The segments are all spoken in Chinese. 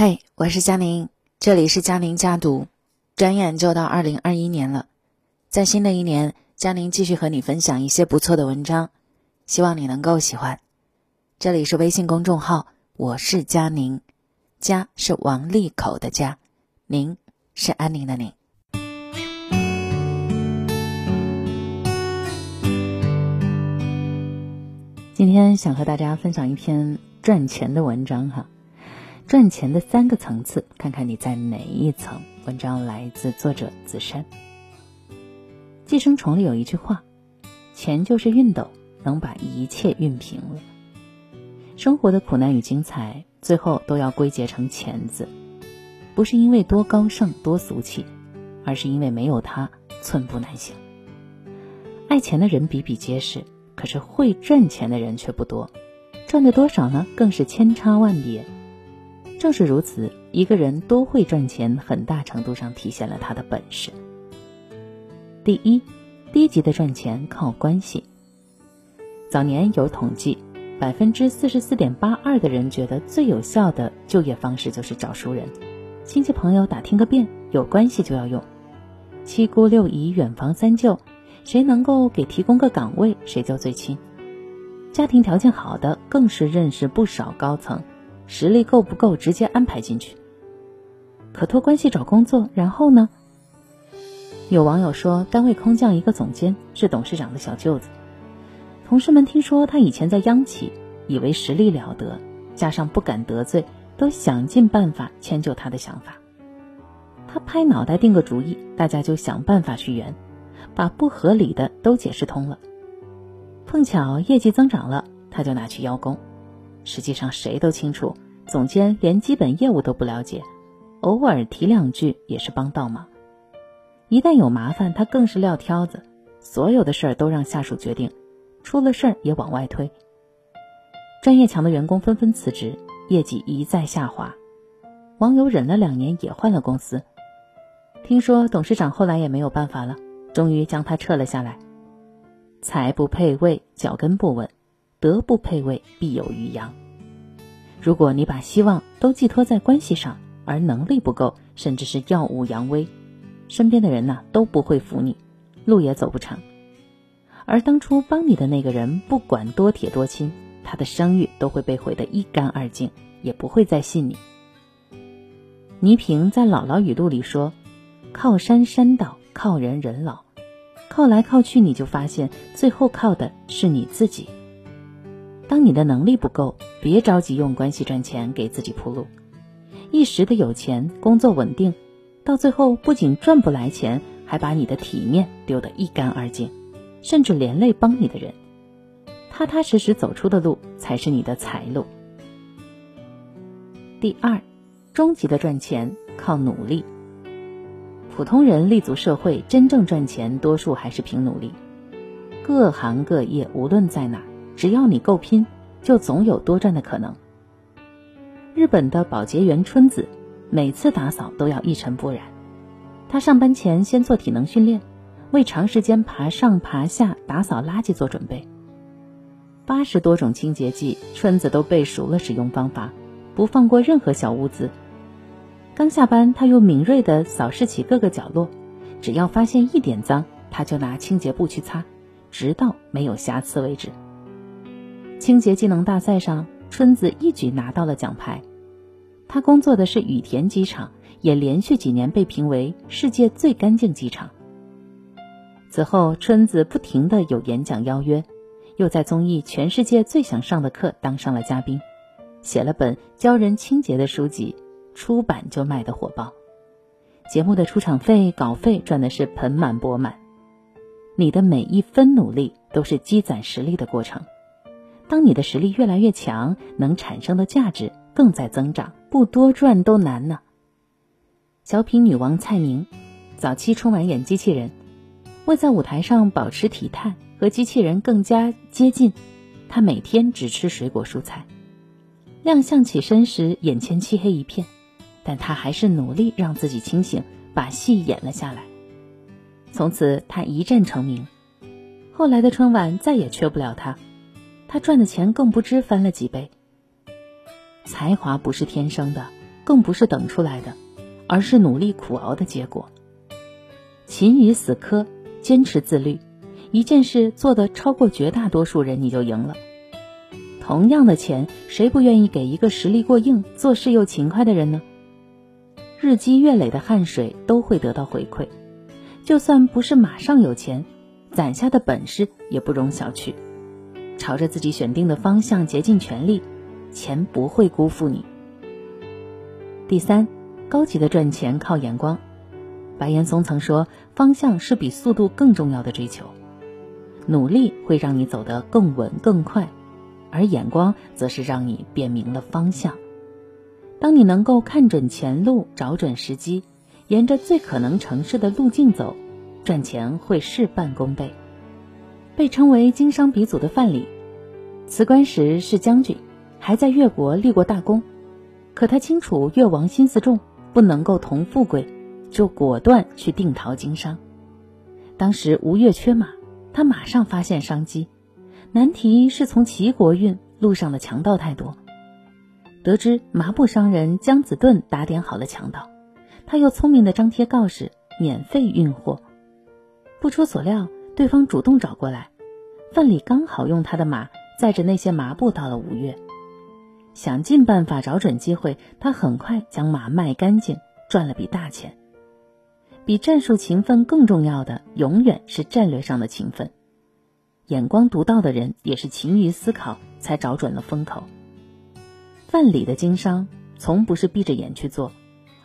嘿，我是佳宁，这里是佳宁家读。转眼就到二零二一年了，在新的一年，佳宁继续和你分享一些不错的文章，希望你能够喜欢。这里是微信公众号，我是佳宁，家是王利口的家，宁是安宁的宁。今天想和大家分享一篇赚钱的文章哈。赚钱的三个层次，看看你在哪一层。文章来自作者子珊。寄生虫里有一句话：“钱就是熨斗，能把一切熨平了。”生活的苦难与精彩，最后都要归结成“钱”字，不是因为多高尚、多俗气，而是因为没有它，寸步难行。爱钱的人比比皆是，可是会赚钱的人却不多，赚的多少呢？更是千差万别。正是如此，一个人多会赚钱，很大程度上体现了他的本事。第一，低级的赚钱靠关系。早年有统计，百分之四十四点八二的人觉得最有效的就业方式就是找熟人，亲戚朋友打听个遍，有关系就要用。七姑六姨、远房三舅，谁能够给提供个岗位，谁就最亲。家庭条件好的，更是认识不少高层。实力够不够，直接安排进去。可托关系找工作，然后呢？有网友说，单位空降一个总监，是董事长的小舅子。同事们听说他以前在央企，以为实力了得，加上不敢得罪，都想尽办法迁就他的想法。他拍脑袋定个主意，大家就想办法去圆，把不合理的都解释通了。碰巧业绩增长了，他就拿去邀功。实际上，谁都清楚，总监连基本业务都不了解，偶尔提两句也是帮倒忙。一旦有麻烦，他更是撂挑子，所有的事儿都让下属决定，出了事儿也往外推。专业强的员工纷纷辞职，业绩一再下滑。网友忍了两年，也换了公司。听说董事长后来也没有办法了，终于将他撤了下来。财不配位，脚跟不稳。德不配位，必有余殃。如果你把希望都寄托在关系上，而能力不够，甚至是耀武扬威，身边的人呢都不会服你，路也走不长。而当初帮你的那个人，不管多铁多亲，他的声誉都会被毁得一干二净，也不会再信你。倪萍在《姥姥语录》里说：“靠山山倒，靠人人老，靠来靠去，你就发现最后靠的是你自己。”当你的能力不够，别着急用关系赚钱给自己铺路，一时的有钱、工作稳定，到最后不仅赚不来钱，还把你的体面丢得一干二净，甚至连累帮你的人。踏踏实实走出的路，才是你的财路。第二，终极的赚钱靠努力。普通人立足社会，真正赚钱，多数还是凭努力。各行各业，无论在哪。只要你够拼，就总有多赚的可能。日本的保洁员春子，每次打扫都要一尘不染。她上班前先做体能训练，为长时间爬上爬下打扫垃圾做准备。八十多种清洁剂，春子都背熟了使用方法，不放过任何小污渍。刚下班，她又敏锐地扫视起各个角落，只要发现一点脏，她就拿清洁布去擦，直到没有瑕疵为止。清洁技能大赛上，春子一举拿到了奖牌。她工作的是羽田机场，也连续几年被评为世界最干净机场。此后，春子不停的有演讲邀约，又在综艺《全世界最想上的课》当上了嘉宾，写了本教人清洁的书籍，出版就卖得火爆。节目的出场费、稿费赚的是盆满钵满。你的每一分努力都是积攒实力的过程。当你的实力越来越强，能产生的价值更在增长，不多赚都难呢。小品女王蔡明，早期春晚演机器人，为在舞台上保持体态和机器人更加接近，她每天只吃水果蔬菜。亮相起身时，眼前漆黑一片，但她还是努力让自己清醒，把戏演了下来。从此，她一战成名。后来的春晚再也缺不了她。他赚的钱更不知翻了几倍。才华不是天生的，更不是等出来的，而是努力苦熬的结果。勤于死磕，坚持自律，一件事做得超过绝大多数人，你就赢了。同样的钱，谁不愿意给一个实力过硬、做事又勤快的人呢？日积月累的汗水都会得到回馈，就算不是马上有钱，攒下的本事也不容小觑。朝着自己选定的方向竭尽全力，钱不会辜负你。第三，高级的赚钱靠眼光。白岩松曾说：“方向是比速度更重要的追求，努力会让你走得更稳更快，而眼光则是让你辨明了方向。当你能够看准前路，找准时机，沿着最可能成事的路径走，赚钱会事半功倍。”被称为经商鼻祖的范蠡，辞官时是将军，还在越国立过大功。可他清楚越王心思重，不能够同富贵，就果断去定陶经商。当时吴越缺马，他马上发现商机。难题是从齐国运，路上的强盗太多。得知麻布商人姜子盾打点好了强盗，他又聪明的张贴告示，免费运货。不出所料。对方主动找过来，范蠡刚好用他的马载着那些麻布到了吴越，想尽办法找准机会，他很快将马卖干净，赚了笔大钱。比战术勤奋更重要的，永远是战略上的勤奋。眼光独到的人也是勤于思考，才找准了风口。范蠡的经商从不是闭着眼去做，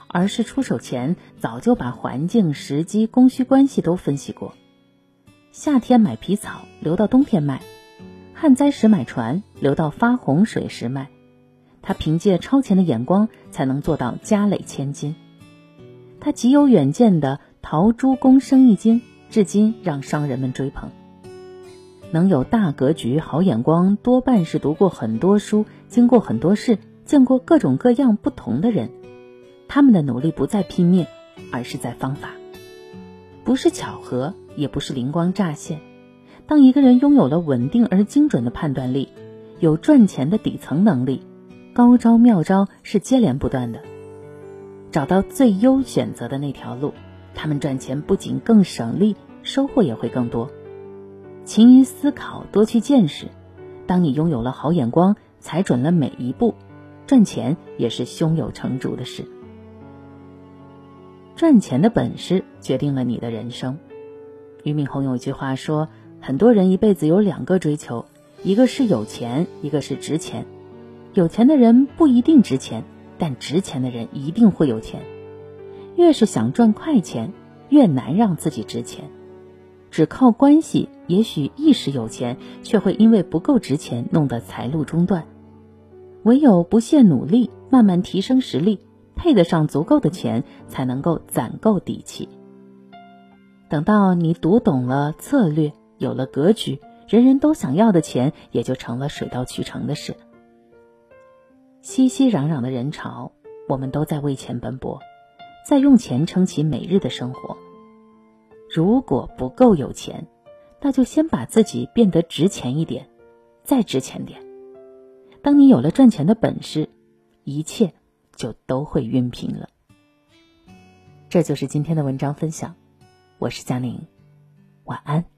而是出手前早就把环境、时机、供需关系都分析过。夏天买皮草，留到冬天卖；旱灾时买船，留到发洪水时卖。他凭借超前的眼光，才能做到家累千金。他极有远见的陶朱公生意经，至今让商人们追捧。能有大格局、好眼光，多半是读过很多书，经过很多事，见过各种各样不同的人。他们的努力不在拼命，而是在方法，不是巧合。也不是灵光乍现。当一个人拥有了稳定而精准的判断力，有赚钱的底层能力，高招妙招是接连不断的。找到最优选择的那条路，他们赚钱不仅更省力，收获也会更多。勤于思考，多去见识。当你拥有了好眼光，踩准了每一步，赚钱也是胸有成竹的事。赚钱的本事决定了你的人生。俞敏洪有一句话说：“很多人一辈子有两个追求，一个是有钱，一个是值钱。有钱的人不一定值钱，但值钱的人一定会有钱。越是想赚快钱，越难让自己值钱。只靠关系，也许一时有钱，却会因为不够值钱，弄得财路中断。唯有不懈努力，慢慢提升实力，配得上足够的钱，才能够攒够底气。”等到你读懂了策略，有了格局，人人都想要的钱也就成了水到渠成的事。熙熙攘攘的人潮，我们都在为钱奔波，在用钱撑起每日的生活。如果不够有钱，那就先把自己变得值钱一点，再值钱点。当你有了赚钱的本事，一切就都会熨平了。这就是今天的文章分享。我是佳宁，晚安。